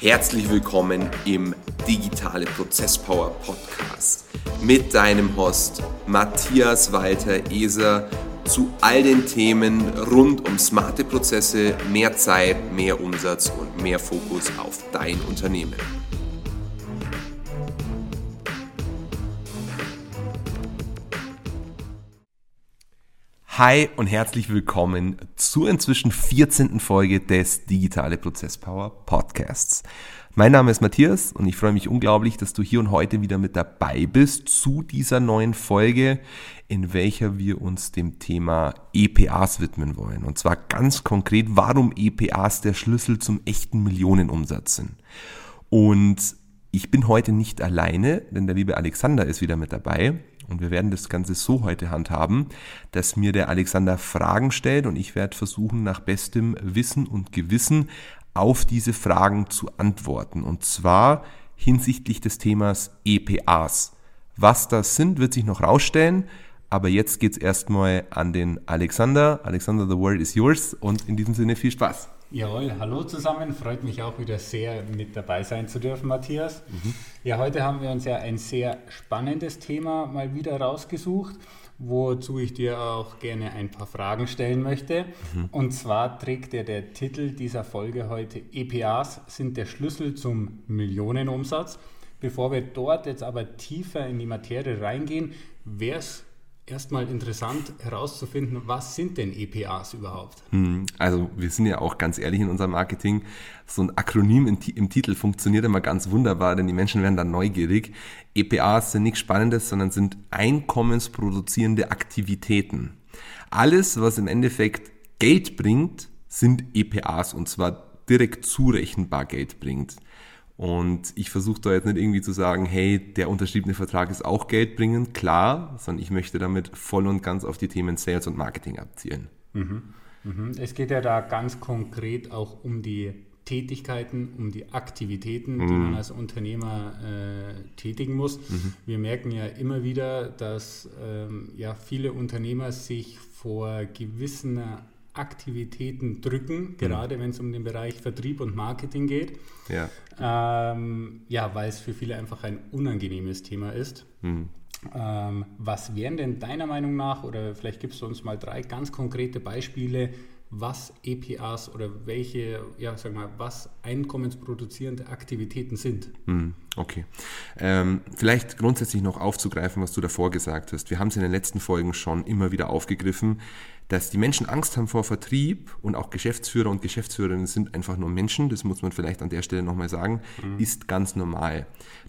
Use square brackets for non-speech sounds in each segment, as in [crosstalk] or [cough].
Herzlich willkommen im Digitale Prozesspower Podcast mit deinem Host Matthias Walter Eser zu all den Themen rund um smarte Prozesse, mehr Zeit, mehr Umsatz und mehr Fokus auf dein Unternehmen. Hi und herzlich willkommen zur inzwischen 14. Folge des Digitale Prozesspower Podcasts. Mein Name ist Matthias und ich freue mich unglaublich, dass du hier und heute wieder mit dabei bist zu dieser neuen Folge, in welcher wir uns dem Thema EPAs widmen wollen. Und zwar ganz konkret, warum EPAs der Schlüssel zum echten Millionenumsatz sind. Und ich bin heute nicht alleine, denn der liebe Alexander ist wieder mit dabei. Und wir werden das Ganze so heute handhaben, dass mir der Alexander Fragen stellt und ich werde versuchen, nach bestem Wissen und Gewissen auf diese Fragen zu antworten. Und zwar hinsichtlich des Themas EPAs. Was das sind, wird sich noch rausstellen. Aber jetzt geht's erstmal an den Alexander. Alexander, the word is yours. Und in diesem Sinne viel Spaß. Jawohl, hallo zusammen. Freut mich auch wieder sehr, mit dabei sein zu dürfen, Matthias. Mhm. Ja, heute haben wir uns ja ein sehr spannendes Thema mal wieder rausgesucht, wozu ich dir auch gerne ein paar Fragen stellen möchte. Mhm. Und zwar trägt ja der Titel dieser Folge heute EPAs sind der Schlüssel zum Millionenumsatz. Bevor wir dort jetzt aber tiefer in die Materie reingehen, wäre es erstmal interessant herauszufinden, was sind denn EPAs überhaupt? Hm, also wir sind ja auch ganz ehrlich in unserem Marketing. So ein Akronym im, im, Titel funktioniert immer ganz wunderbar, denn die Menschen werden dann neugierig. EPAs sind nichts Spannendes, sondern sind einkommensproduzierende Aktivitäten. Alles, was im Endeffekt Geld bringt, sind EPAs und zwar direkt zurechenbar Geld bringt. Und ich versuche da jetzt nicht irgendwie zu sagen, hey, der unterschriebene Vertrag ist auch geldbringend, klar, sondern ich möchte damit voll und ganz auf die Themen Sales und Marketing abzielen. Mhm. Mhm. Es geht ja da ganz konkret auch um die Tätigkeiten, um die Aktivitäten, die mhm. man als Unternehmer äh, tätigen muss. Mhm. Wir merken ja immer wieder, dass ähm, ja, viele Unternehmer sich vor gewissen Aktivitäten drücken, mhm. gerade mhm. wenn es um den Bereich Vertrieb und Marketing geht. Ja, ähm, ja weil es für viele einfach ein unangenehmes Thema ist. Mhm. Ähm, was wären denn deiner Meinung nach, oder vielleicht gibst du uns mal drei ganz konkrete Beispiele, was EPAs oder welche, ja, sag mal, was einkommensproduzierende Aktivitäten sind. Mhm. Okay. Ähm, vielleicht grundsätzlich noch aufzugreifen, was du davor gesagt hast. Wir haben es in den letzten Folgen schon immer wieder aufgegriffen dass die Menschen Angst haben vor Vertrieb und auch Geschäftsführer und Geschäftsführerinnen sind einfach nur Menschen, das muss man vielleicht an der Stelle nochmal sagen, mhm. ist ganz normal.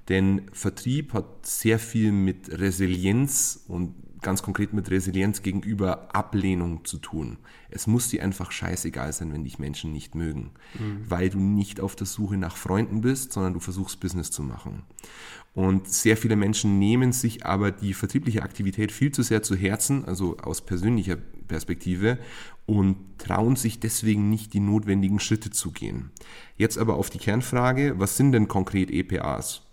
Denn Vertrieb hat sehr viel mit Resilienz und ganz konkret mit Resilienz gegenüber Ablehnung zu tun. Es muss dir einfach scheißegal sein, wenn dich Menschen nicht mögen, mhm. weil du nicht auf der Suche nach Freunden bist, sondern du versuchst Business zu machen. Und sehr viele Menschen nehmen sich aber die vertriebliche Aktivität viel zu sehr zu Herzen, also aus persönlicher Perspektive, und trauen sich deswegen nicht die notwendigen Schritte zu gehen. Jetzt aber auf die Kernfrage, was sind denn konkret EPAs?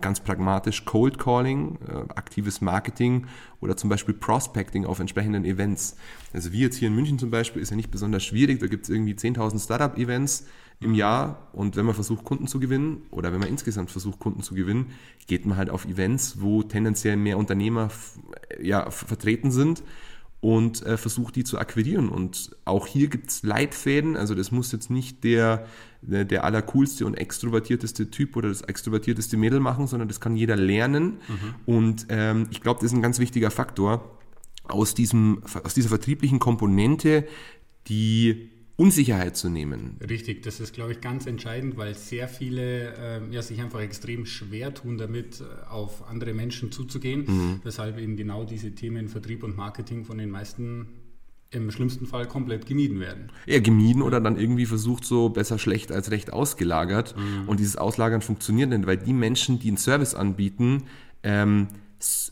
Ganz pragmatisch Cold Calling, äh, aktives Marketing oder zum Beispiel Prospecting auf entsprechenden Events. Also wie jetzt hier in München zum Beispiel ist ja nicht besonders schwierig, da gibt es irgendwie 10.000 Startup-Events im Jahr und wenn man versucht Kunden zu gewinnen oder wenn man insgesamt versucht Kunden zu gewinnen, geht man halt auf Events, wo tendenziell mehr Unternehmer ja, vertreten sind und äh, versucht die zu akquirieren. Und auch hier gibt es Leitfäden, also das muss jetzt nicht der, der, allercoolste und extrovertierteste Typ oder das extrovertierteste Mädel machen, sondern das kann jeder lernen. Mhm. Und ähm, ich glaube, das ist ein ganz wichtiger Faktor aus, diesem, aus dieser vertrieblichen Komponente, die Unsicherheit zu nehmen. Richtig, das ist, glaube ich, ganz entscheidend, weil sehr viele äh, ja, sich einfach extrem schwer tun, damit äh, auf andere Menschen zuzugehen, mhm. weshalb eben genau diese Themen Vertrieb und Marketing von den meisten im schlimmsten Fall komplett gemieden werden. Ja, gemieden oder dann irgendwie versucht, so besser schlecht als recht ausgelagert. Mhm. Und dieses Auslagern funktioniert nicht, weil die Menschen, die einen Service anbieten, ähm,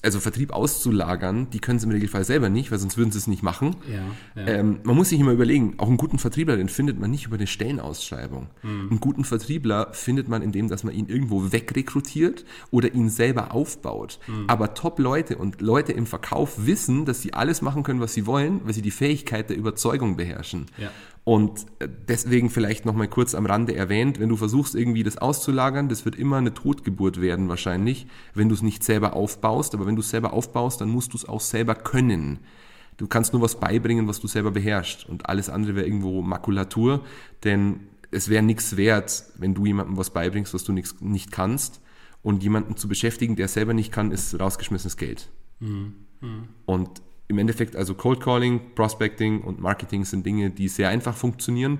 also Vertrieb auszulagern, die können sie im Regelfall selber nicht, weil sonst würden sie es nicht machen. Ja, ja. Ähm, man muss sich immer überlegen, auch einen guten Vertriebler, den findet man nicht über eine Stellenausschreibung. Mhm. Einen guten Vertriebler findet man, indem dass man ihn irgendwo wegrekrutiert oder ihn selber aufbaut. Mhm. Aber Top-Leute und Leute im Verkauf wissen, dass sie alles machen können, was sie wollen, weil sie die Fähigkeit der Überzeugung beherrschen. Ja. Und äh, deswegen vielleicht nochmal kurz am Rande erwähnt, wenn du versuchst irgendwie das auszulagern, das wird immer eine Totgeburt werden wahrscheinlich, wenn du es nicht selber aufbaust. Aber wenn du es selber aufbaust, dann musst du es auch selber können. Du kannst nur was beibringen, was du selber beherrschst. Und alles andere wäre irgendwo Makulatur, denn es wäre nichts wert, wenn du jemandem was beibringst, was du nix, nicht kannst. Und jemanden zu beschäftigen, der selber nicht kann, ist rausgeschmissenes Geld. Mhm. Mhm. Und im Endeffekt, also Cold Calling, Prospecting und Marketing sind Dinge, die sehr einfach funktionieren.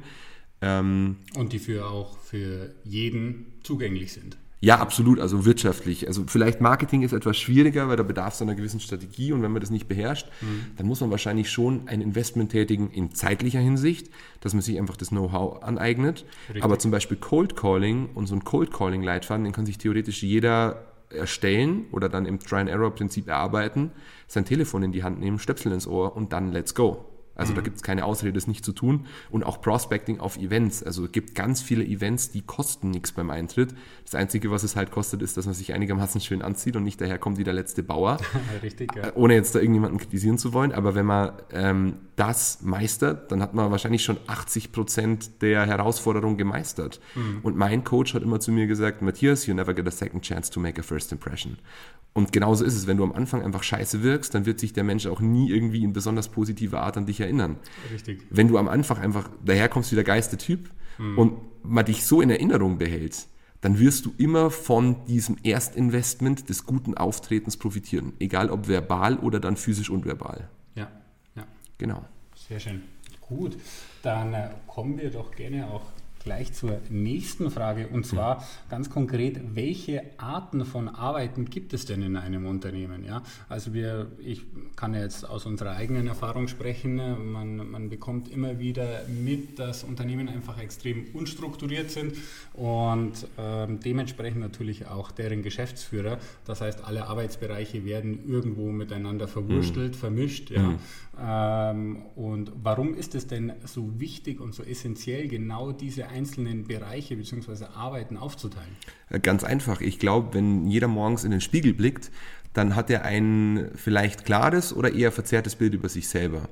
Ähm, und die für auch für jeden zugänglich sind. Ja, absolut, also wirtschaftlich. Also vielleicht Marketing ist etwas schwieriger, weil da bedarf es einer gewissen Strategie und wenn man das nicht beherrscht, mhm. dann muss man wahrscheinlich schon ein Investment tätigen in zeitlicher Hinsicht, dass man sich einfach das Know-how aneignet. Richtig. Aber zum Beispiel Cold Calling und so ein Cold Calling Leitfaden, den kann sich theoretisch jeder erstellen oder dann im Try-and-Error-Prinzip erarbeiten, sein Telefon in die Hand nehmen, Stöpsel ins Ohr und dann let's go. Also mhm. da gibt es keine Ausrede, das nicht zu tun. Und auch Prospecting auf Events. Also es gibt ganz viele Events, die kosten nichts beim Eintritt. Das Einzige, was es halt kostet, ist, dass man sich einigermaßen schön anzieht und nicht daherkommt wie der letzte Bauer. [laughs] Richtig, ja. Äh, ohne jetzt da irgendjemanden kritisieren zu wollen. Aber wenn man ähm, das meistert, dann hat man wahrscheinlich schon 80 Prozent der Herausforderung gemeistert. Mhm. Und mein Coach hat immer zu mir gesagt, Matthias, you never get a second chance to make a first impression. Und genauso ist es, wenn du am Anfang einfach scheiße wirkst, dann wird sich der Mensch auch nie irgendwie in besonders positiver Art an dich erinnern. Richtig. Wenn du am Anfang einfach daherkommst wie der geiste Typ mhm. und man dich so in Erinnerung behält, dann wirst du immer von diesem Erstinvestment des guten Auftretens profitieren. Egal ob verbal oder dann physisch und verbal. Ja, ja. Genau. Sehr schön. Gut, dann äh, kommen wir doch gerne auch gleich zur nächsten Frage und zwar ganz konkret, welche Arten von Arbeiten gibt es denn in einem Unternehmen? Ja? Also wir, ich kann jetzt aus unserer eigenen Erfahrung sprechen, man, man bekommt immer wieder mit, dass Unternehmen einfach extrem unstrukturiert sind und ähm, dementsprechend natürlich auch deren Geschäftsführer. Das heißt, alle Arbeitsbereiche werden irgendwo miteinander verwurstelt, mhm. vermischt. Ja? Mhm. Ähm, und warum ist es denn so wichtig und so essentiell, genau diese einzelnen Bereiche bzw. Arbeiten aufzuteilen? Äh, ganz einfach. Ich glaube, wenn jeder morgens in den Spiegel blickt, dann hat er ein vielleicht klares oder eher verzerrtes Bild über sich selber.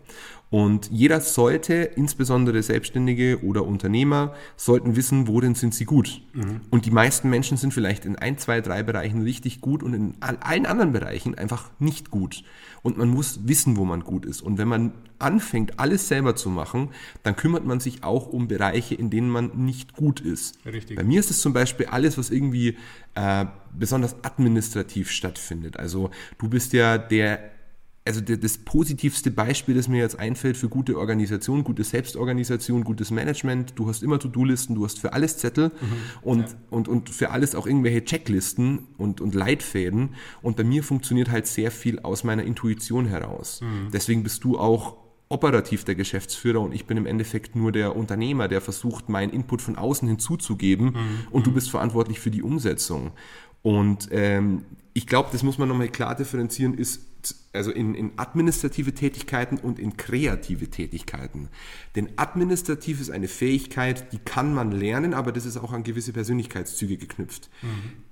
Und jeder sollte, insbesondere Selbstständige oder Unternehmer, sollten wissen, worin sind sie gut. Mhm. Und die meisten Menschen sind vielleicht in ein, zwei, drei Bereichen richtig gut und in allen anderen Bereichen einfach nicht gut. Und man muss wissen, wo man gut ist. Und wenn man anfängt, alles selber zu machen, dann kümmert man sich auch um Bereiche, in denen man nicht gut ist. Richtig. Bei mir ist es zum Beispiel alles, was irgendwie äh, besonders administrativ stattfindet. Also du bist ja der also das positivste Beispiel, das mir jetzt einfällt für gute Organisation, gute Selbstorganisation, gutes Management, du hast immer To-Do-Listen, du hast für alles Zettel mhm, und, ja. und, und für alles auch irgendwelche Checklisten und, und Leitfäden. Und bei mir funktioniert halt sehr viel aus meiner Intuition heraus. Mhm. Deswegen bist du auch operativ der Geschäftsführer und ich bin im Endeffekt nur der Unternehmer, der versucht, meinen Input von außen hinzuzugeben mhm. und du mhm. bist verantwortlich für die Umsetzung. Und ähm, ich glaube, das muss man nochmal klar differenzieren, ist also in, in, administrative Tätigkeiten und in kreative Tätigkeiten. Denn administrativ ist eine Fähigkeit, die kann man lernen, aber das ist auch an gewisse Persönlichkeitszüge geknüpft. Mhm.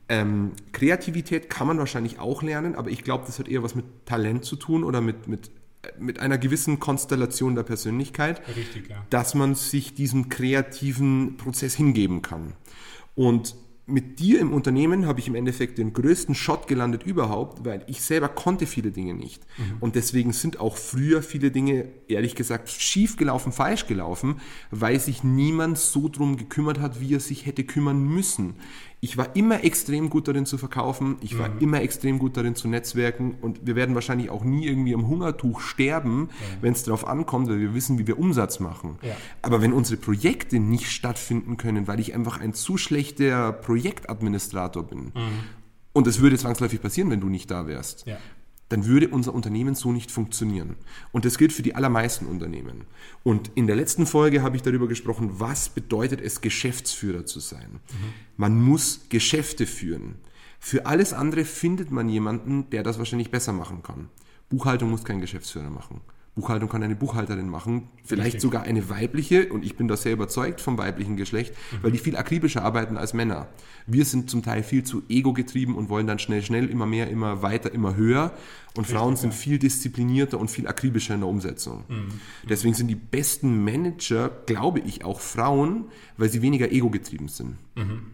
Ähm, Kreativität kann man wahrscheinlich auch lernen, aber ich glaube, das hat eher was mit Talent zu tun oder mit, mit, mit einer gewissen Konstellation der Persönlichkeit, Richtig, ja. dass man sich diesem kreativen Prozess hingeben kann. Und mit dir im Unternehmen habe ich im Endeffekt den größten Shot gelandet überhaupt, weil ich selber konnte viele Dinge nicht. Mhm. Und deswegen sind auch früher viele Dinge, ehrlich gesagt, schief gelaufen, falsch gelaufen, weil sich niemand so drum gekümmert hat, wie er sich hätte kümmern müssen ich war immer extrem gut darin zu verkaufen, ich war mhm. immer extrem gut darin zu netzwerken und wir werden wahrscheinlich auch nie irgendwie am Hungertuch sterben, ja. wenn es darauf ankommt, weil wir wissen, wie wir Umsatz machen. Ja. Aber wenn unsere Projekte nicht stattfinden können, weil ich einfach ein zu schlechter Projektadministrator bin, mhm. und es würde zwangsläufig passieren, wenn du nicht da wärst, ja dann würde unser Unternehmen so nicht funktionieren. Und das gilt für die allermeisten Unternehmen. Und in der letzten Folge habe ich darüber gesprochen, was bedeutet es, Geschäftsführer zu sein. Mhm. Man muss Geschäfte führen. Für alles andere findet man jemanden, der das wahrscheinlich besser machen kann. Buchhaltung muss kein Geschäftsführer machen. Buchhaltung kann eine Buchhalterin machen, vielleicht Richtig. sogar eine weibliche, und ich bin da sehr überzeugt vom weiblichen Geschlecht, mhm. weil die viel akribischer arbeiten als Männer. Wir sind zum Teil viel zu ego-getrieben und wollen dann schnell, schnell, immer mehr, immer weiter, immer höher. Und Richtig, Frauen sind ja. viel disziplinierter und viel akribischer in der Umsetzung. Mhm. Deswegen sind die besten Manager, glaube ich, auch Frauen, weil sie weniger ego-getrieben sind. Mhm.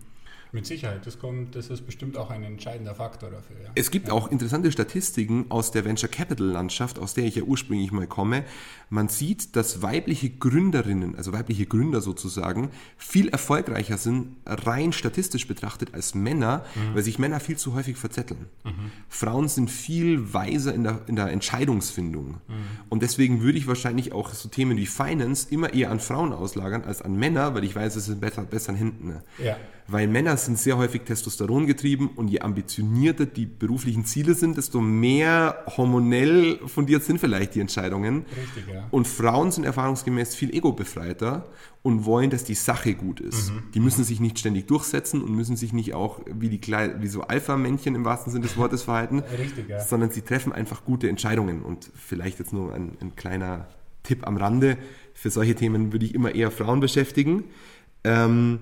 Mit Sicherheit, das, kommt, das ist bestimmt auch ein entscheidender Faktor dafür. Ja. Es gibt ja. auch interessante Statistiken aus der Venture Capital Landschaft, aus der ich ja ursprünglich mal komme. Man sieht, dass weibliche Gründerinnen, also weibliche Gründer sozusagen, viel erfolgreicher sind, rein statistisch betrachtet, als Männer, mhm. weil sich Männer viel zu häufig verzetteln. Mhm. Frauen sind viel weiser in der, in der Entscheidungsfindung. Mhm. Und deswegen würde ich wahrscheinlich auch so Themen wie Finance immer eher an Frauen auslagern als an Männer, weil ich weiß, es sind besser, besser Hinten. Ja. Weil Männer sind sehr häufig Testosteron getrieben und je ambitionierter die beruflichen Ziele sind, desto mehr hormonell fundiert sind vielleicht die Entscheidungen. Richtig, ja. Und Frauen sind erfahrungsgemäß viel ego-befreiter und wollen, dass die Sache gut ist. Mhm. Die müssen sich nicht ständig durchsetzen und müssen sich nicht auch wie, die Kle wie so Alpha-Männchen im wahrsten Sinne des Wortes verhalten, Richtig, ja. sondern sie treffen einfach gute Entscheidungen. Und vielleicht jetzt nur ein, ein kleiner Tipp am Rande. Für solche Themen würde ich immer eher Frauen beschäftigen. Ähm,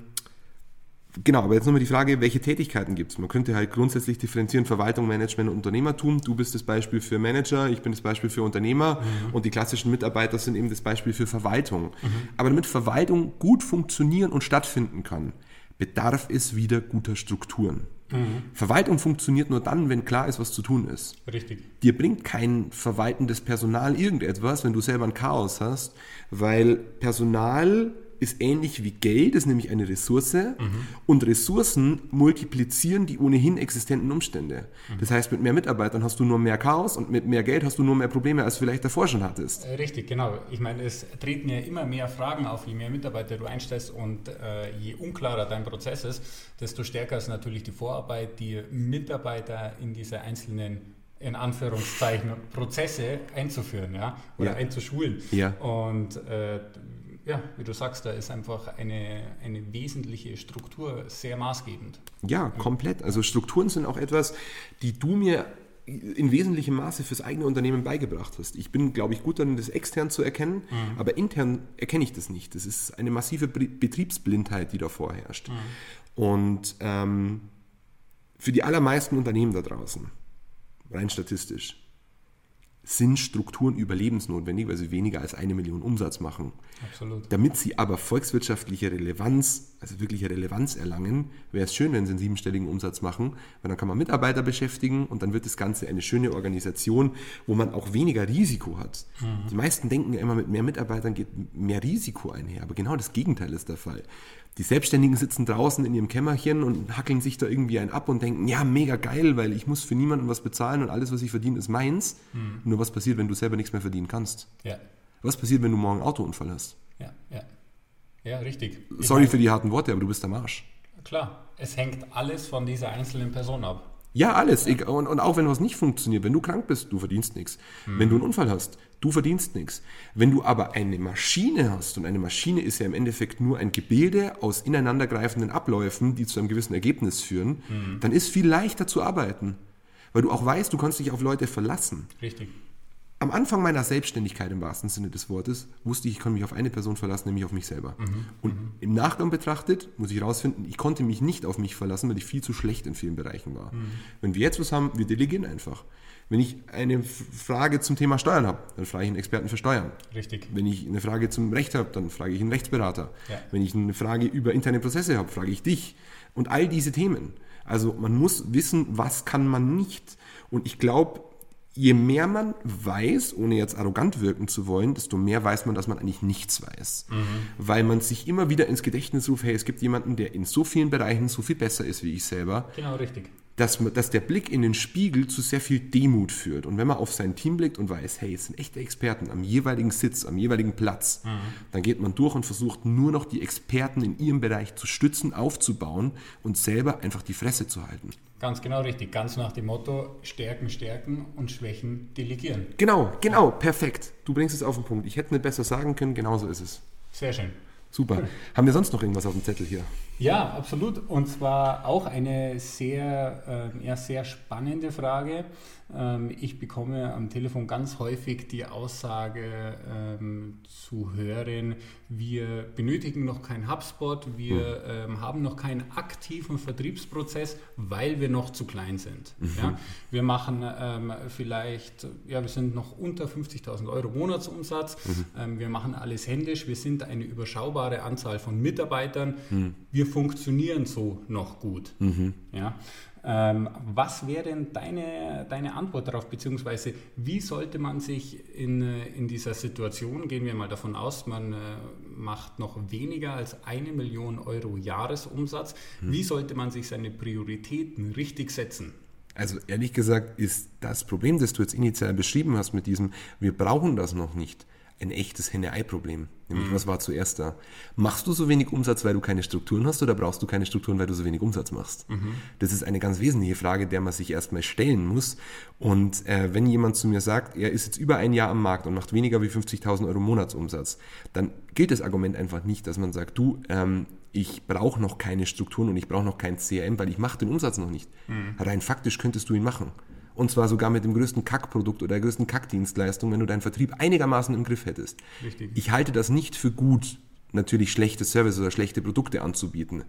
Genau, aber jetzt nochmal die Frage, welche Tätigkeiten gibt es? Man könnte halt grundsätzlich differenzieren Verwaltung, Management und Unternehmertum. Du bist das Beispiel für Manager, ich bin das Beispiel für Unternehmer mhm. und die klassischen Mitarbeiter sind eben das Beispiel für Verwaltung. Mhm. Aber damit Verwaltung gut funktionieren und stattfinden kann, bedarf es wieder guter Strukturen. Mhm. Verwaltung funktioniert nur dann, wenn klar ist, was zu tun ist. Richtig. Dir bringt kein verwaltendes Personal irgendetwas, wenn du selber ein Chaos hast, weil Personal ist ähnlich wie Geld, ist nämlich eine Ressource mhm. und Ressourcen multiplizieren die ohnehin existenten Umstände. Mhm. Das heißt, mit mehr Mitarbeitern hast du nur mehr Chaos und mit mehr Geld hast du nur mehr Probleme, als du vielleicht davor schon hattest. Äh, richtig, genau. Ich meine, es treten ja immer mehr Fragen auf, je mehr Mitarbeiter du einstellst und äh, je unklarer dein Prozess ist, desto stärker ist natürlich die Vorarbeit, die Mitarbeiter in diese einzelnen in Anführungszeichen Prozesse einzuführen ja, oder ja. einzuschulen. Ja. Und äh, ja, wie du sagst, da ist einfach eine, eine wesentliche Struktur sehr maßgebend. Ja, komplett. Also Strukturen sind auch etwas, die du mir in wesentlichem Maße fürs eigene Unternehmen beigebracht hast. Ich bin, glaube ich, gut darin, das extern zu erkennen, mhm. aber intern erkenne ich das nicht. Das ist eine massive Betriebsblindheit, die da vorherrscht. Mhm. Und ähm, für die allermeisten Unternehmen da draußen, rein statistisch, sind Strukturen überlebensnotwendig, weil sie weniger als eine Million Umsatz machen. Absolut. Damit sie aber volkswirtschaftliche Relevanz, also wirkliche Relevanz erlangen, wäre es schön, wenn sie einen siebenstelligen Umsatz machen, weil dann kann man Mitarbeiter beschäftigen und dann wird das Ganze eine schöne Organisation, wo man auch weniger Risiko hat. Mhm. Die meisten denken ja immer, mit mehr Mitarbeitern geht mehr Risiko einher, aber genau das Gegenteil ist der Fall. Die Selbstständigen sitzen draußen in ihrem Kämmerchen und hackeln sich da irgendwie ein ab und denken, ja, mega geil, weil ich muss für niemanden was bezahlen und alles, was ich verdiene, ist meins. Mhm. Nur was passiert, wenn du selber nichts mehr verdienen kannst? Ja. Was passiert, wenn du morgen einen Autounfall hast? Ja, ja. Ja, richtig. Sorry für die harten Worte, aber du bist der Marsch. Klar, es hängt alles von dieser einzelnen Person ab. Ja, alles. Und, und, auch wenn was nicht funktioniert, wenn du krank bist, du verdienst nichts. Mhm. Wenn du einen Unfall hast, du verdienst nichts. Wenn du aber eine Maschine hast, und eine Maschine ist ja im Endeffekt nur ein Gebilde aus ineinandergreifenden Abläufen, die zu einem gewissen Ergebnis führen, mhm. dann ist viel leichter zu arbeiten. Weil du auch weißt, du kannst dich auf Leute verlassen. Richtig am Anfang meiner Selbstständigkeit im wahrsten Sinne des Wortes wusste ich, ich kann mich auf eine Person verlassen, nämlich auf mich selber. Mhm. Und mhm. im Nachgang betrachtet muss ich herausfinden, ich konnte mich nicht auf mich verlassen, weil ich viel zu schlecht in vielen Bereichen war. Mhm. Wenn wir jetzt was haben, wir delegieren einfach. Wenn ich eine Frage zum Thema Steuern habe, dann frage ich einen Experten für Steuern. Richtig. Wenn ich eine Frage zum Recht habe, dann frage ich einen Rechtsberater. Ja. Wenn ich eine Frage über interne Prozesse habe, frage ich dich. Und all diese Themen. Also man muss wissen, was kann man nicht. Und ich glaube, je mehr man weiß, ohne jetzt arrogant wirken zu wollen, desto mehr weiß man, dass man eigentlich nichts weiß. Mhm. Weil man sich immer wieder ins Gedächtnis ruft, hey, es gibt jemanden, der in so vielen Bereichen so viel besser ist wie ich selber. Genau, richtig. Dass, dass der Blick in den Spiegel zu sehr viel Demut führt. Und wenn man auf sein Team blickt und weiß, hey, es sind echte Experten am jeweiligen Sitz, am jeweiligen Platz, mhm. dann geht man durch und versucht nur noch die Experten in ihrem Bereich zu stützen, aufzubauen und selber einfach die Fresse zu halten. Ganz genau richtig. Ganz nach dem Motto: Stärken, stärken und Schwächen delegieren. Genau, genau, perfekt. Du bringst es auf den Punkt. Ich hätte nicht besser sagen können, genauso ist es. Sehr schön. Super. Haben wir sonst noch irgendwas auf dem Zettel hier? Ja, absolut. Und zwar auch eine sehr, äh, ja, sehr spannende Frage. Ähm, ich bekomme am Telefon ganz häufig die Aussage ähm, zu hören, wir benötigen noch keinen HubSpot, wir mhm. ähm, haben noch keinen aktiven Vertriebsprozess, weil wir noch zu klein sind. Mhm. Ja? Wir machen ähm, vielleicht, ja, wir sind noch unter 50.000 Euro Monatsumsatz, mhm. Ähm, wir machen alles händisch, wir sind eine überschaubare Anzahl von Mitarbeitern, mhm. wir funktionieren so noch gut. Mhm. Ja? Ähm, was wäre denn deine, deine Antwort darauf, beziehungsweise wie sollte man sich in, äh, in dieser Situation, gehen wir mal davon aus, man äh, macht noch weniger als eine Million Euro Jahresumsatz, hm. wie sollte man sich seine Prioritäten richtig setzen? Also ehrlich gesagt ist das Problem, das du jetzt initial beschrieben hast mit diesem, wir brauchen das noch nicht, ein echtes Henne-Ei-Problem. Nämlich, mhm. was war zuerst da? Machst du so wenig Umsatz, weil du keine Strukturen hast, oder brauchst du keine Strukturen, weil du so wenig Umsatz machst? Mhm. Das ist eine ganz wesentliche Frage, der man sich erstmal stellen muss. Und äh, wenn jemand zu mir sagt, er ist jetzt über ein Jahr am Markt und macht weniger wie 50.000 Euro Monatsumsatz, dann gilt das Argument einfach nicht, dass man sagt, du, ähm, ich brauche noch keine Strukturen und ich brauche noch kein CRM, weil ich mache den Umsatz noch nicht. Mhm. Rein faktisch könntest du ihn machen. Und zwar sogar mit dem größten Kackprodukt oder der größten Kackdienstleistung, wenn du deinen Vertrieb einigermaßen im Griff hättest. Richtig. Ich halte das nicht für gut, natürlich schlechte Services oder schlechte Produkte anzubieten.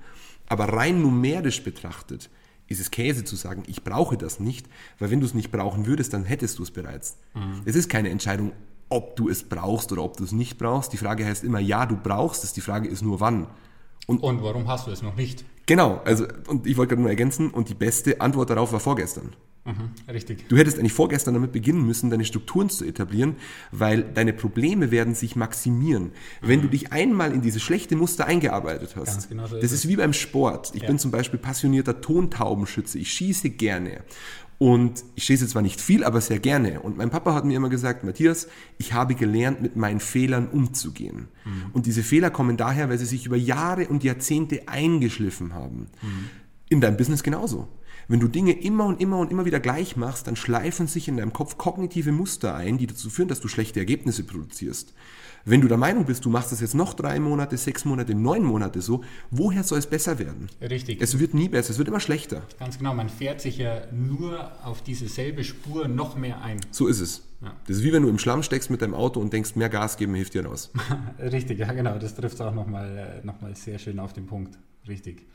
Aber rein numerisch betrachtet ist es Käse zu sagen, ich brauche das nicht, weil wenn du es nicht brauchen würdest, dann hättest du es bereits. Mhm. Es ist keine Entscheidung, ob du es brauchst oder ob du es nicht brauchst. Die Frage heißt immer, ja, du brauchst es, die Frage ist nur wann. Und, und warum hast du es noch nicht? Genau, also und ich wollte gerade nur ergänzen, und die beste Antwort darauf war vorgestern. Mhm, richtig. Du hättest eigentlich vorgestern damit beginnen müssen, deine Strukturen zu etablieren, weil deine Probleme werden sich maximieren. Mhm. Wenn du dich einmal in diese schlechte Muster eingearbeitet hast, genau so das ist, ist wie beim Sport. Ich ja. bin zum Beispiel passionierter Tontaubenschütze. Ich schieße gerne. Und ich schieße zwar nicht viel, aber sehr gerne. Und mein Papa hat mir immer gesagt, Matthias, ich habe gelernt, mit meinen Fehlern umzugehen. Mhm. Und diese Fehler kommen daher, weil sie sich über Jahre und Jahrzehnte eingeschliffen haben. Mhm. In deinem Business genauso. Wenn du Dinge immer und immer und immer wieder gleich machst, dann schleifen sich in deinem Kopf kognitive Muster ein, die dazu führen, dass du schlechte Ergebnisse produzierst. Wenn du der Meinung bist, du machst das jetzt noch drei Monate, sechs Monate, neun Monate so, woher soll es besser werden? Richtig. Es wird nie besser, es wird immer schlechter. Ganz genau, man fährt sich ja nur auf diese selbe Spur noch mehr ein. So ist es. Ja. Das ist wie wenn du im Schlamm steckst mit deinem Auto und denkst, mehr Gas geben hilft dir raus. [laughs] Richtig, ja genau, das trifft auch nochmal noch mal sehr schön auf den Punkt. Richtig.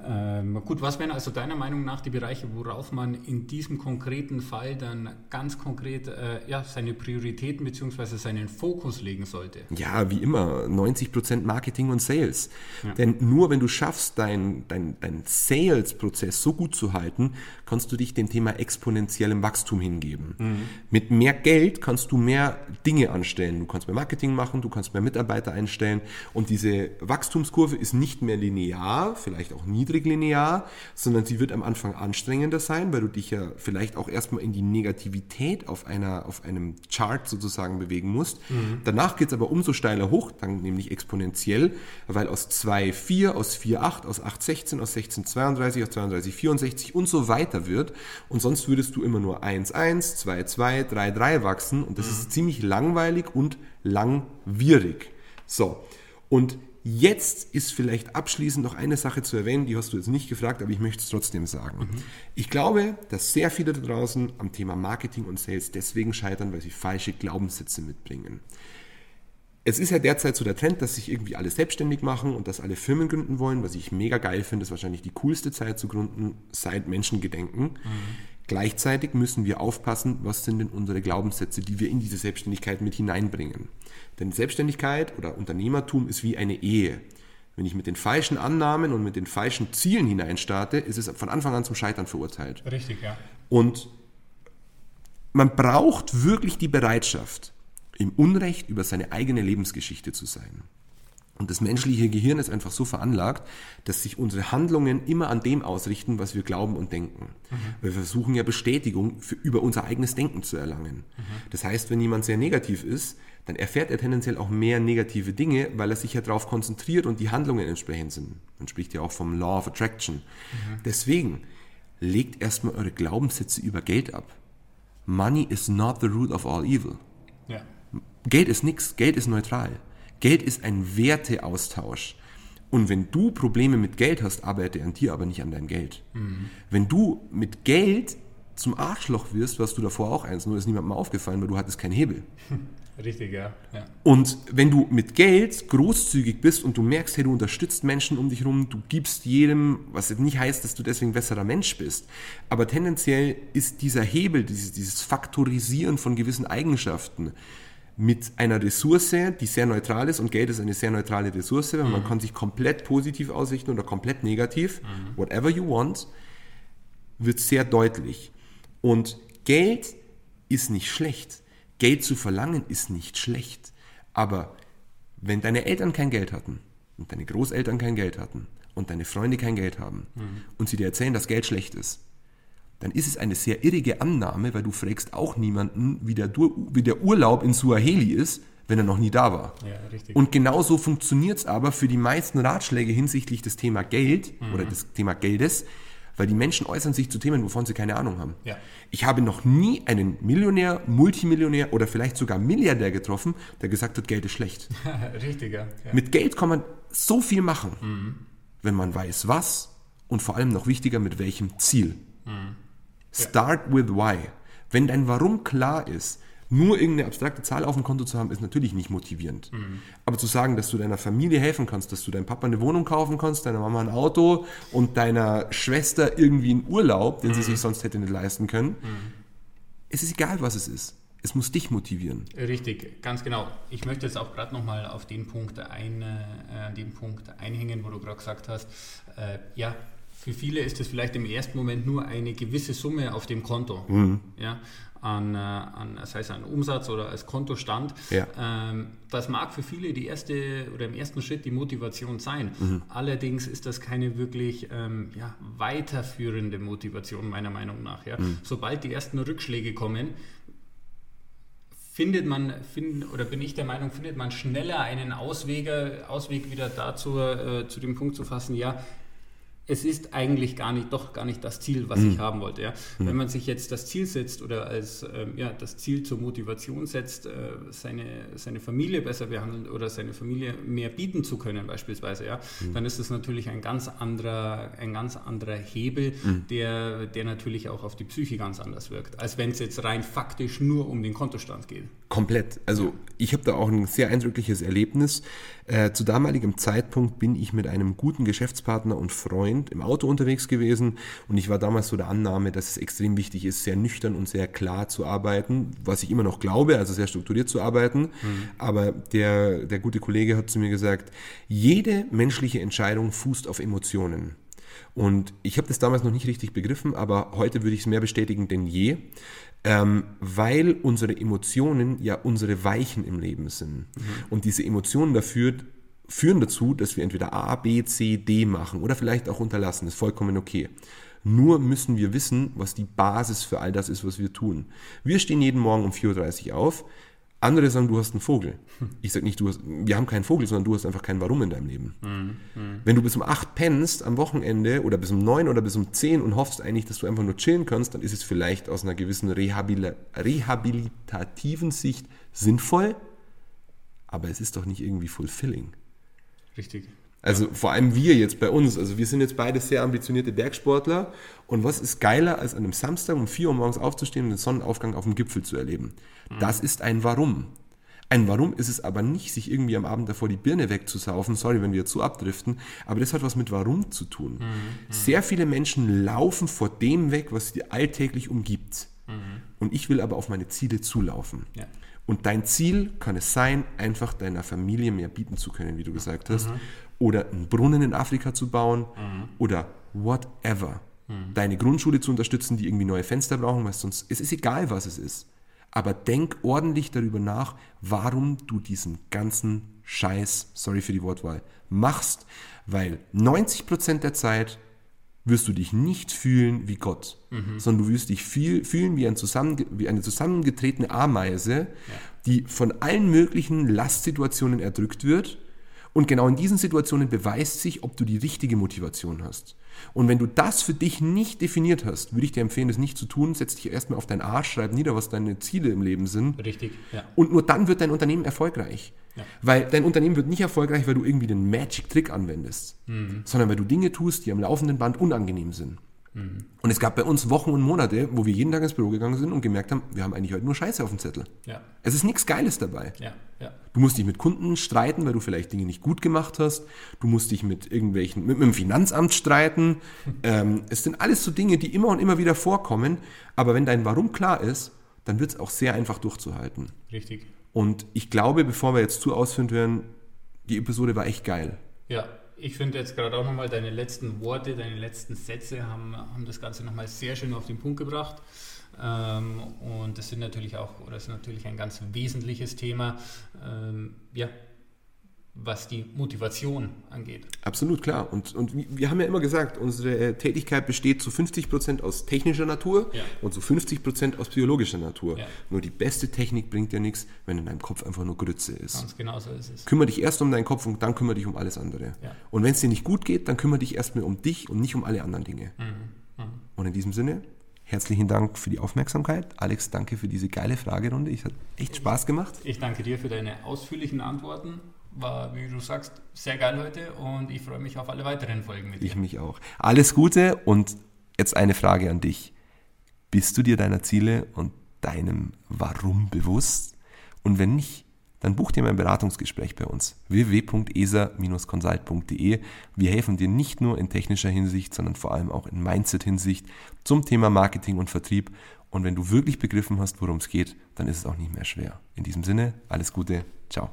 Ähm, gut, was wären also deiner Meinung nach die Bereiche, worauf man in diesem konkreten Fall dann ganz konkret äh, ja, seine Prioritäten bzw. seinen Fokus legen sollte? Ja, wie immer, 90% Marketing und Sales. Ja. Denn nur wenn du schaffst, deinen dein, dein Sales-Prozess so gut zu halten, kannst du dich dem Thema exponentiellem Wachstum hingeben. Mhm. Mit mehr Geld kannst du mehr Dinge anstellen. Du kannst mehr Marketing machen, du kannst mehr Mitarbeiter einstellen und diese Wachstumskurve ist nicht mehr linear, vielleicht auch nie niedriglinear, sondern sie wird am Anfang anstrengender sein, weil du dich ja vielleicht auch erstmal in die Negativität auf, einer, auf einem Chart sozusagen bewegen musst. Mhm. Danach geht es aber umso steiler hoch, dann nämlich exponentiell, weil aus 2,4, aus 4,8, aus 8,16, aus 16,32, aus 32,64 und so weiter wird. Und sonst würdest du immer nur 1,1, 2,2, 3,3 wachsen und das mhm. ist ziemlich langweilig und langwierig. So, und Jetzt ist vielleicht abschließend noch eine Sache zu erwähnen, die hast du jetzt nicht gefragt, aber ich möchte es trotzdem sagen. Mhm. Ich glaube, dass sehr viele da draußen am Thema Marketing und Sales deswegen scheitern, weil sie falsche Glaubenssätze mitbringen. Es ist ja derzeit so der Trend, dass sich irgendwie alle selbstständig machen und dass alle Firmen gründen wollen, was ich mega geil finde. Das ist wahrscheinlich die coolste Zeit zu gründen seit Menschengedenken. Mhm. Gleichzeitig müssen wir aufpassen, was sind denn unsere Glaubenssätze, die wir in diese Selbstständigkeit mit hineinbringen. Denn Selbstständigkeit oder Unternehmertum ist wie eine Ehe. Wenn ich mit den falschen Annahmen und mit den falschen Zielen hineinstarte, ist es von Anfang an zum Scheitern verurteilt. Richtig, ja. Und man braucht wirklich die Bereitschaft, im Unrecht über seine eigene Lebensgeschichte zu sein. Und das menschliche Gehirn ist einfach so veranlagt, dass sich unsere Handlungen immer an dem ausrichten, was wir glauben und denken. Mhm. Wir versuchen ja Bestätigung für, über unser eigenes Denken zu erlangen. Mhm. Das heißt, wenn jemand sehr negativ ist, dann erfährt er tendenziell auch mehr negative Dinge, weil er sich ja darauf konzentriert und die Handlungen entsprechend sind. Man spricht ja auch vom Law of Attraction. Mhm. Deswegen legt erstmal eure Glaubenssätze über Geld ab. Money is not the root of all evil. Ja. Geld ist nichts, Geld ist neutral. Geld ist ein Werteaustausch. Und wenn du Probleme mit Geld hast, arbeite an dir, aber nicht an deinem Geld. Mhm. Wenn du mit Geld zum Arschloch wirst, was du davor auch eins, nur ist niemandem aufgefallen, weil du hattest keinen Hebel. [laughs] Richtig, ja. ja. Und wenn du mit Geld großzügig bist und du merkst, hey, du unterstützt Menschen um dich herum, du gibst jedem, was jetzt nicht heißt, dass du deswegen besserer Mensch bist, aber tendenziell ist dieser Hebel, dieses, dieses Faktorisieren von gewissen Eigenschaften, mit einer Ressource, die sehr neutral ist und Geld ist eine sehr neutrale Ressource, weil mhm. man kann sich komplett positiv ausrichten oder komplett negativ, mhm. whatever you want, wird sehr deutlich. Und Geld ist nicht schlecht. Geld zu verlangen ist nicht schlecht. Aber wenn deine Eltern kein Geld hatten und deine Großeltern kein Geld hatten und deine Freunde kein Geld haben mhm. und sie dir erzählen, dass Geld schlecht ist, dann ist es eine sehr irrige Annahme, weil du fragst auch niemanden, wie der, wie der Urlaub in Suaheli ist, wenn er noch nie da war. Ja, und genauso funktioniert es aber für die meisten Ratschläge hinsichtlich des Thema Geld mhm. oder des Thema Geldes, weil die Menschen äußern sich zu Themen, wovon sie keine Ahnung haben. Ja. Ich habe noch nie einen Millionär, Multimillionär oder vielleicht sogar Milliardär getroffen, der gesagt hat, Geld ist schlecht. [laughs] Richtig, ja. Mit Geld kann man so viel machen, mhm. wenn man weiß, was und vor allem noch wichtiger, mit welchem Ziel. Mhm. Start with why. Wenn dein Warum klar ist, nur irgendeine abstrakte Zahl auf dem Konto zu haben, ist natürlich nicht motivierend. Mhm. Aber zu sagen, dass du deiner Familie helfen kannst, dass du deinem Papa eine Wohnung kaufen kannst, deiner Mama ein Auto und deiner Schwester irgendwie einen Urlaub, den mhm. sie sich sonst hätte nicht leisten können, mhm. es ist egal, was es ist. Es muss dich motivieren. Richtig, ganz genau. Ich möchte jetzt auch gerade nochmal auf den Punkt, ein, äh, den Punkt einhängen, wo du gerade gesagt hast, äh, ja, für viele ist es vielleicht im ersten Moment nur eine gewisse Summe auf dem Konto. Mhm. Ja, an, äh, an, sei es an Umsatz oder als Kontostand. Ja. Ähm, das mag für viele die erste oder im ersten Schritt die Motivation sein. Mhm. Allerdings ist das keine wirklich ähm, ja, weiterführende Motivation meiner Meinung nach. Ja. Mhm. Sobald die ersten Rückschläge kommen, findet man, find, oder bin ich der Meinung, findet man schneller einen Ausweg, Ausweg wieder dazu, äh, zu dem Punkt zu fassen, ja, es ist eigentlich gar nicht, doch gar nicht das Ziel, was mhm. ich haben wollte. Ja? Mhm. Wenn man sich jetzt das Ziel setzt oder als ähm, ja, das Ziel zur Motivation setzt, äh, seine, seine Familie besser behandeln oder seine Familie mehr bieten zu können, beispielsweise, ja, mhm. dann ist es natürlich ein ganz anderer, ein ganz anderer Hebel, mhm. der, der natürlich auch auf die Psyche ganz anders wirkt, als wenn es jetzt rein faktisch nur um den Kontostand geht. Komplett. Also ich habe da auch ein sehr eindrückliches Erlebnis. Äh, zu damaligem Zeitpunkt bin ich mit einem guten Geschäftspartner und Freund im Auto unterwegs gewesen und ich war damals so der Annahme, dass es extrem wichtig ist, sehr nüchtern und sehr klar zu arbeiten, was ich immer noch glaube, also sehr strukturiert zu arbeiten. Mhm. Aber der, der gute Kollege hat zu mir gesagt, jede menschliche Entscheidung fußt auf Emotionen. Und ich habe das damals noch nicht richtig begriffen, aber heute würde ich es mehr bestätigen denn je ähm, weil unsere Emotionen ja unsere Weichen im Leben sind. Mhm. Und diese Emotionen dafür führen dazu, dass wir entweder A, B, C, D machen oder vielleicht auch unterlassen. Das ist vollkommen okay. Nur müssen wir wissen, was die Basis für all das ist, was wir tun. Wir stehen jeden Morgen um 4.30 Uhr auf. Andere sagen, du hast einen Vogel. Ich sage nicht, du hast, wir haben keinen Vogel, sondern du hast einfach kein Warum in deinem Leben. Mhm. Wenn du bis um 8 pennst am Wochenende oder bis um 9 oder bis um 10 und hoffst eigentlich, dass du einfach nur chillen kannst, dann ist es vielleicht aus einer gewissen Rehabil rehabilitativen Sicht sinnvoll, aber es ist doch nicht irgendwie fulfilling. Richtig. Also vor allem wir jetzt bei uns, also wir sind jetzt beide sehr ambitionierte Bergsportler und was ist geiler, als an einem Samstag um 4 Uhr morgens aufzustehen und den Sonnenaufgang auf dem Gipfel zu erleben? Mhm. Das ist ein Warum. Ein Warum ist es aber nicht, sich irgendwie am Abend davor die Birne wegzusaufen, sorry, wenn wir zu abdriften, aber das hat was mit Warum zu tun. Mhm. mhm. Sehr viele Menschen laufen vor dem weg, was sie alltäglich umgibt. Mhm. Und ich will aber auf meine Ziele zulaufen. Ja. Und dein Ziel kann es sein, einfach deiner Familie mehr bieten zu können, wie du gesagt hast. Mhm oder einen Brunnen in Afrika zu bauen mhm. oder whatever. Mhm. Deine Grundschule zu unterstützen, die irgendwie neue Fenster brauchen, weil sonst, es ist egal, was es ist. Aber denk ordentlich darüber nach, warum du diesen ganzen Scheiß, sorry für die Wortwahl, machst, weil 90% der Zeit wirst du dich nicht fühlen wie Gott, mhm. sondern du wirst dich viel, fühlen wie, ein zusammenge wie eine zusammengetretene Ameise, ja. die von allen möglichen Lastsituationen erdrückt wird Und genau in diesen Situationen beweist sich, ob du die richtige Motivation hast. Und wenn du das für dich nicht definiert hast, würde ich dir empfehlen, das nicht zu tun. Setz dich erstmal auf deinen Arsch, schreib nieder, was deine Ziele im Leben sind. Richtig, ja. Und nur dann wird dein Unternehmen erfolgreich. Ja. Weil dein Unternehmen wird nicht erfolgreich, weil du irgendwie den Magic-Trick anwendest, mhm. sondern weil du Dinge tust, die am laufenden Band unangenehm sind. Mhm. Und es gab bei uns Wochen und Monate, wo wir jeden Tag ins Büro gegangen sind und gemerkt haben, wir haben eigentlich heute nur Scheiße auf dem Zettel. Ja. Es ist nichts Geiles dabei. Ja. Ja. Du musst dich mit Kunden streiten, weil du vielleicht Dinge nicht gut gemacht hast. Du musst dich mit irgendwelchen, mit, mit dem Finanzamt streiten. [laughs] ähm, es sind alles so Dinge, die immer und immer wieder vorkommen. Aber wenn dein Warum klar ist, dann wird es auch sehr einfach durchzuhalten. Richtig. Und ich glaube, bevor wir jetzt zu ausführen werden, die Episode war echt geil. Ja, ich finde jetzt gerade auch nochmal deine letzten Worte, deine letzten Sätze haben, haben das Ganze nochmal sehr schön auf den Punkt gebracht. Ähm, und das sind natürlich auch, oder ist natürlich ein ganz wesentliches Thema. Ähm, ja, was die Motivation angeht. Absolut klar. Und, und wir haben ja immer gesagt, unsere Tätigkeit besteht zu 50 Prozent aus technischer Natur ja. und zu 50 Prozent aus biologischer Natur. Ja. Nur die beste Technik bringt dir nichts, wenn in deinem Kopf einfach nur Grütze ist. Ganz genau so ist es. Kümmere dich erst um deinen Kopf und dann kümmere dich um alles andere. Ja. Und wenn es dir nicht gut geht, dann kümmere dich erstmal um dich und nicht um alle anderen Dinge. Mhm. Mhm. Und in diesem Sinne, herzlichen Dank für die Aufmerksamkeit. Alex, danke für diese geile Fragerunde. Ich hat echt Spaß gemacht. Ich danke dir für deine ausführlichen Antworten war, wie du sagst, sehr geil heute und ich freue mich auf alle weiteren Folgen mit dir. Ich mich auch. Alles Gute und jetzt eine Frage an dich. Bist du dir deiner Ziele und deinem Warum bewusst? Und wenn nicht, dann buch dir mein Beratungsgespräch bei uns www.esa-consult.de. Wir helfen dir nicht nur in technischer Hinsicht, sondern vor allem auch in Mindset-Hinsicht zum Thema Marketing und Vertrieb. Und wenn du wirklich begriffen hast, worum es geht, dann ist es auch nicht mehr schwer. In diesem Sinne, alles Gute, ciao.